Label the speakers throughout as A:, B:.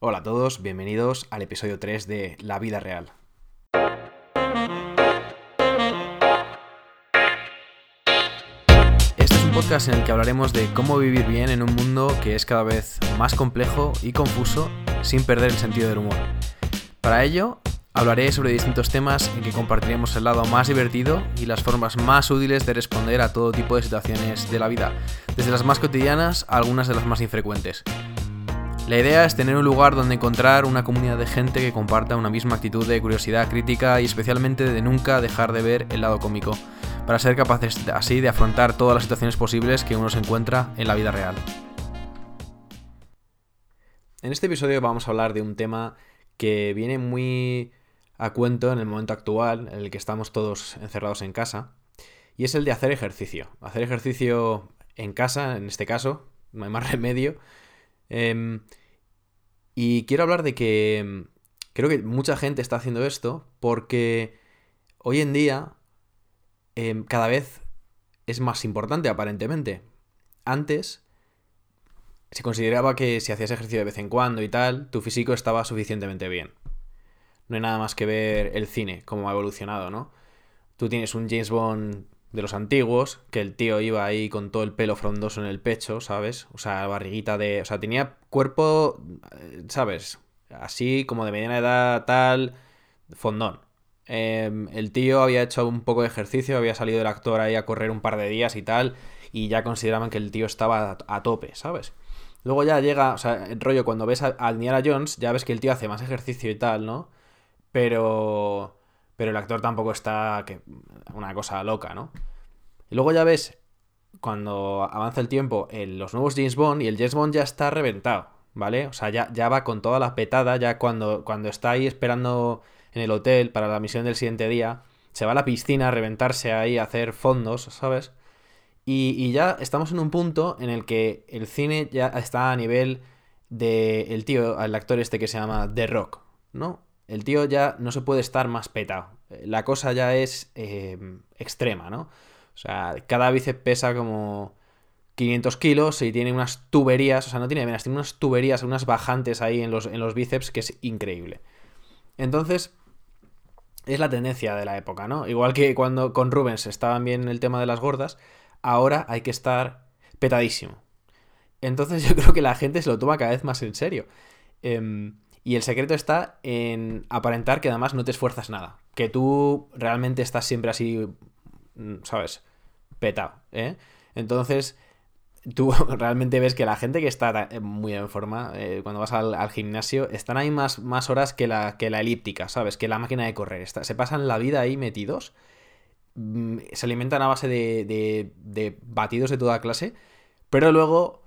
A: Hola a todos, bienvenidos al episodio 3 de La vida real. Este es un podcast en el que hablaremos de cómo vivir bien en un mundo que es cada vez más complejo y confuso sin perder el sentido del humor. Para ello, hablaré sobre distintos temas en que compartiremos el lado más divertido y las formas más útiles de responder a todo tipo de situaciones de la vida, desde las más cotidianas a algunas de las más infrecuentes. La idea es tener un lugar donde encontrar una comunidad de gente que comparta una misma actitud de curiosidad crítica y especialmente de nunca dejar de ver el lado cómico, para ser capaces así de afrontar todas las situaciones posibles que uno se encuentra en la vida real. En este episodio vamos a hablar de un tema que viene muy a cuento en el momento actual en el que estamos todos encerrados en casa, y es el de hacer ejercicio. Hacer ejercicio en casa, en este caso, no hay más remedio. Em, y quiero hablar de que mm, creo que mucha gente está haciendo esto porque hoy en día em, cada vez es más importante aparentemente. Antes se consideraba que si hacías ejercicio de vez en cuando y tal, tu físico estaba suficientemente bien. No hay nada más que ver el cine, cómo ha evolucionado, ¿no? Tú tienes un James Bond de los antiguos, que el tío iba ahí con todo el pelo frondoso en el pecho, ¿sabes? O sea, barriguita de... O sea, tenía cuerpo, eh, ¿sabes? Así como de mediana edad, tal, fondón. Em, el tío había hecho un poco de ejercicio, había salido el actor ahí a correr un par de días y tal, y ya consideraban que el tío estaba a, tope, ¿sabes? Luego ya llega, o sea, el rollo, cuando ves a, a Indiana Jones, ya ves que el tío hace más ejercicio y tal, ¿no? Pero pero el actor tampoco está una cosa loca, ¿no? Y luego ya ves, cuando avanza el tiempo, en los nuevos James Bond y el James Bond ya está reventado, ¿vale? O sea, ya, ya va con toda la petada, ya cuando, cuando está ahí esperando en el hotel para la misión del siguiente día, se va a la piscina a reventarse ahí, a hacer fondos, ¿sabes? Y, y ya estamos en un punto en el que el cine ya está a nivel de el tío, el actor este que se llama The Rock, ¿no? El tío ya no se puede estar más petado. La cosa ya es em, extrema, ¿no? O sea, cada bíceps pesa como 500 kilos y tiene unas tuberías, o sea, no tiene venas, tiene unas tuberías, unas bajantes ahí en los, en los bíceps que es increíble. Entonces, es la tendencia de la época, ¿no? Igual que cuando con Rubens estaban bien el tema de las gordas, ahora hay que estar petadísimo. Entonces yo creo que la gente se lo toma cada vez más en serio. Eh, y el secreto está en aparentar que además no te esfuerzas nada. Que tú realmente estás siempre así, mm, ¿sabes? Petado, ¿eh? Entonces, tú realmente ves que la gente que está muy en forma, eh, cuando vas al, gimnasio, están ahí más, más horas que la, que la elíptica, ¿sabes? Que la máquina de correr. se pasan la vida ahí metidos. Mm, se alimentan a base de, de, de batidos de toda clase. Pero luego,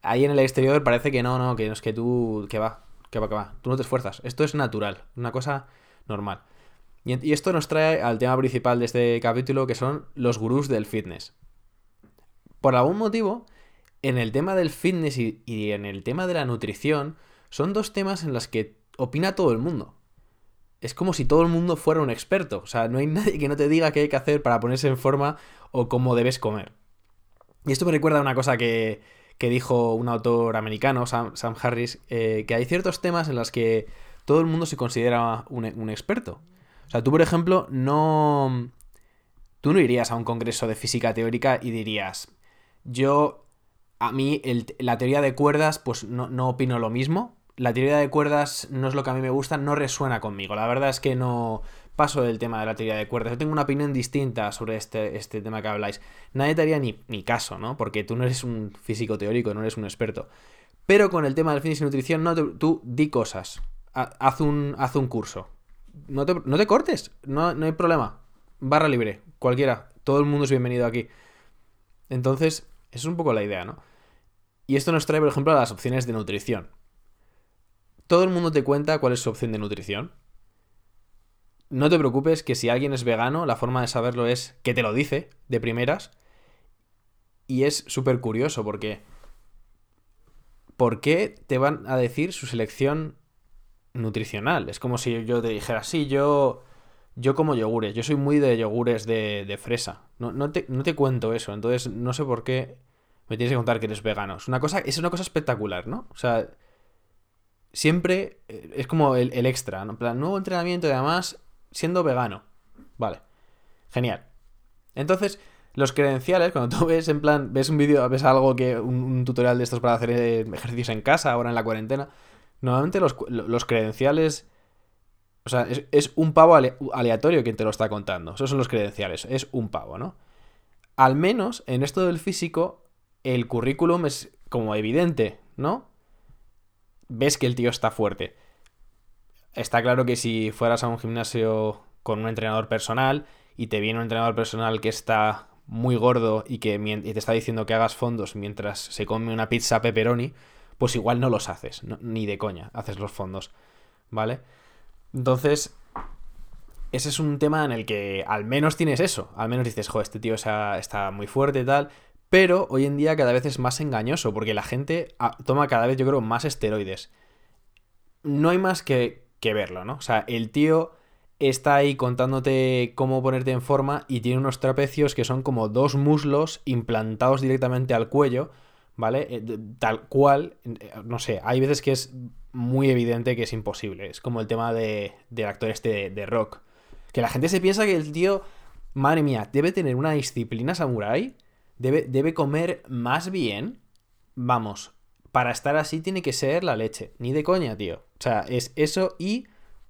A: ahí en el exterior parece que no, no, que no es que tú, que va, que va, que va. Tú no te esfuerzas. Esto es natural, una cosa normal. Y, esto nos trae al tema principal de este capítulo, que son los gurús del fitness. Por algún motivo, en el tema del fitness y, y en el tema de la nutrición, son dos temas en los que opina todo el mundo. Es como si todo el mundo fuera un experto. O sea, no hay nadie que no te diga qué hay que hacer para ponerse en forma o cómo debes comer. Y esto me recuerda a una cosa que, que dijo un autor americano, Sam, Harris, eh, que hay ciertos temas en los que todo el mundo se considera un, experto. O sea, tú, por ejemplo, no... Tú no irías a un congreso de física teórica y dirías, yo, a mí, la teoría de cuerdas, pues no, no opino lo mismo. La teoría de cuerdas no es lo que a mí me gusta, no resuena conmigo. La verdad es que no, paso del tema de la teoría de cuerdas. Yo tengo una opinión distinta sobre este, este tema que habláis. Nadie te haría ni, caso, ¿no? Porque tú no eres un físico teórico, no eres un experto. Pero con el tema del fitness y nutrición, no tú di cosas. Haz un, haz un curso. No te, no te cortes, no, no hay problema. Barra libre, cualquiera. Todo el mundo es bienvenido aquí. Entonces, es un poco la idea, ¿no? Y esto nos trae, por ejemplo, a las opciones de nutrición. Todo el mundo te cuenta cuál es su opción de nutrición no te preocupes que si alguien es vegano, la forma de saberlo es que te lo dice de primeras. Y es súper curioso porque... ¿Por qué te van a decir su selección nutricional? Es como si yo te dijera, sí, yo, yo como yogures, yo soy muy de yogures de, fresa. No, no, te, no te cuento eso, entonces no sé por qué me tienes que contar que eres vegano. Es una cosa, es una cosa espectacular, ¿no? O sea, siempre eh, es como el, el extra, ¿no? En plan, nuevo entrenamiento y además siendo vegano. Vale. Genial. Entonces, los credenciales, cuando tú ves en plan, ves un vídeo, ves algo que, un, tutorial de estos para hacer eh, ejercicios en casa, ahora en la cuarentena, normalmente los, credenciales, o sea, es, un pavo aleatorio quien te lo está contando. Esos son los credenciales, es un pavo, ¿no? Al menos en esto del físico, el currículum es como evidente, ¿no? Ves que el tío está fuerte. Está claro que si fueras a un gimnasio con un entrenador personal y te viene un entrenador personal que está muy gordo y que te está diciendo que hagas fondos mientras se come una pizza pepperoni, pues igual no los haces, ni de coña, haces los fondos, ¿vale? Entonces, ese es un tema en el que al menos tienes eso, al menos dices, jo, este tío está muy fuerte y tal, pero hoy en día cada vez es más engañoso porque la gente ah, toma cada vez, yo creo, más esteroides. No hay más que, que verlo, ¿no? O sea, el tío está ahí contándote cómo ponerte en forma y tiene unos trapecios que son como dos muslos implantados directamente al cuello, ¿vale? Eh, tal cual, eh, no sé, hay veces que es muy evidente que es imposible. Es como el tema de, del actor este de, rock. Que la gente se piensa que el tío, madre mía, debe tener una disciplina samurai, debe, debe comer más bien. Vamos, para estar así tiene que ser la leche. Ni de coña, tío. O sea, es eso y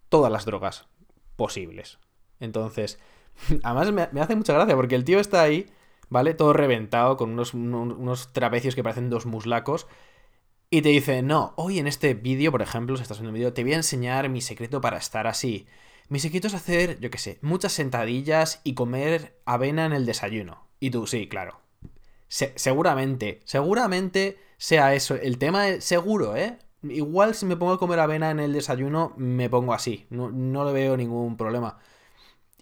A: todas las drogas posibles. Entonces, además me, hace mucha gracia porque el tío está ahí, ¿vale? Todo reventado, con unos, unos, trapecios que parecen dos muslacos. Y te dice, no, hoy en este vídeo, por ejemplo, si estás viendo un vídeo, te voy a enseñar mi secreto para estar así. Mi secreto es hacer, yo qué sé, muchas sentadillas y comer avena en el desayuno. Y tú, sí, claro. seguramente, seguramente sea eso. El tema es seguro, ¿eh? Igual si me pongo a comer avena en el desayuno, me pongo así. No, no le veo ningún problema.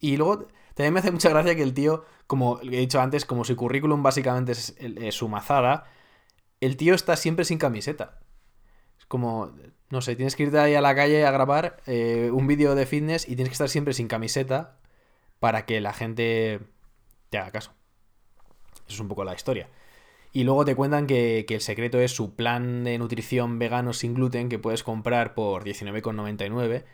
A: Y luego también me hace mucha gracia que el tío, como he dicho antes, como su currículum básicamente es, su mazada, el tío está siempre sin camiseta. Es como, no sé, tienes que irte ahí a la calle a grabar eh, un vídeo de fitness y tienes que estar siempre sin camiseta para que la gente te haga caso. Eso es un poco la historia. Y luego te cuentan que, el secreto es su plan de nutrición vegano sin gluten que puedes comprar por 19,99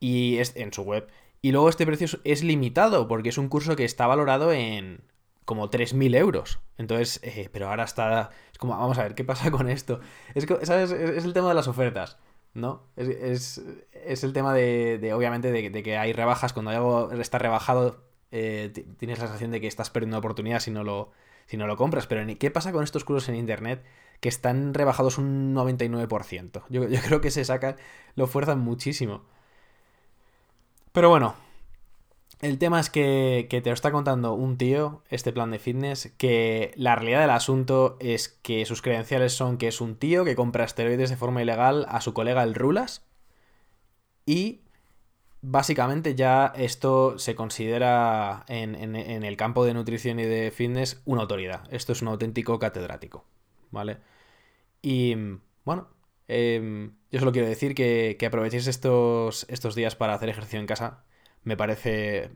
A: y es en su web. Y luego este precio es limitado porque es un curso que está valorado en como 3.000 euros. Entonces, eh, pero ahora está... Es como, vamos a ver, ¿qué pasa con esto? Es, es el tema de las ofertas, ¿no? Es, el tema de, obviamente, de, que hay rebajas. Cuando algo está rebajado, eh, tienes la sensación de que estás perdiendo oportunidad si no lo si no lo compras. Pero ¿qué pasa con estos cursos en internet que están rebajados un 99%? Yo, creo que se sacan, lo fuerzan muchísimo. Pero bueno, el tema es que, que, te lo está contando un tío, este plan de fitness, que la realidad del asunto es que sus credenciales son que es un tío que compra esteroides de forma ilegal a su colega el Rulas y básicamente ya esto se considera en, el campo de nutrición y de fitness una autoridad. Esto es un auténtico catedrático, ¿vale? Y bueno, em, yo solo quiero decir que, que aprovechéis estos, días para hacer ejercicio en casa. Me parece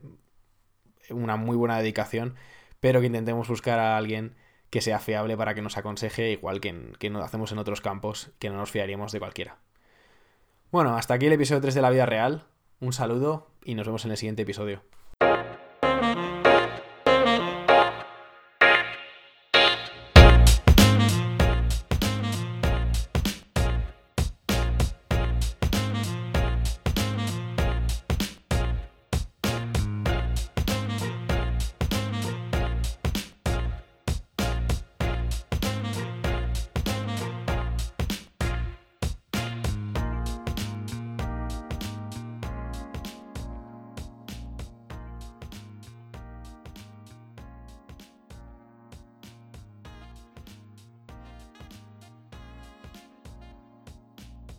A: una muy buena dedicación, pero que intentemos buscar a alguien que sea fiable para que nos aconseje, igual que, que nos hacemos en otros campos, que no nos fiaríamos de cualquiera. Bueno, hasta aquí el episodio 3 de la vida real. Un saludo y nos vemos en el siguiente episodio.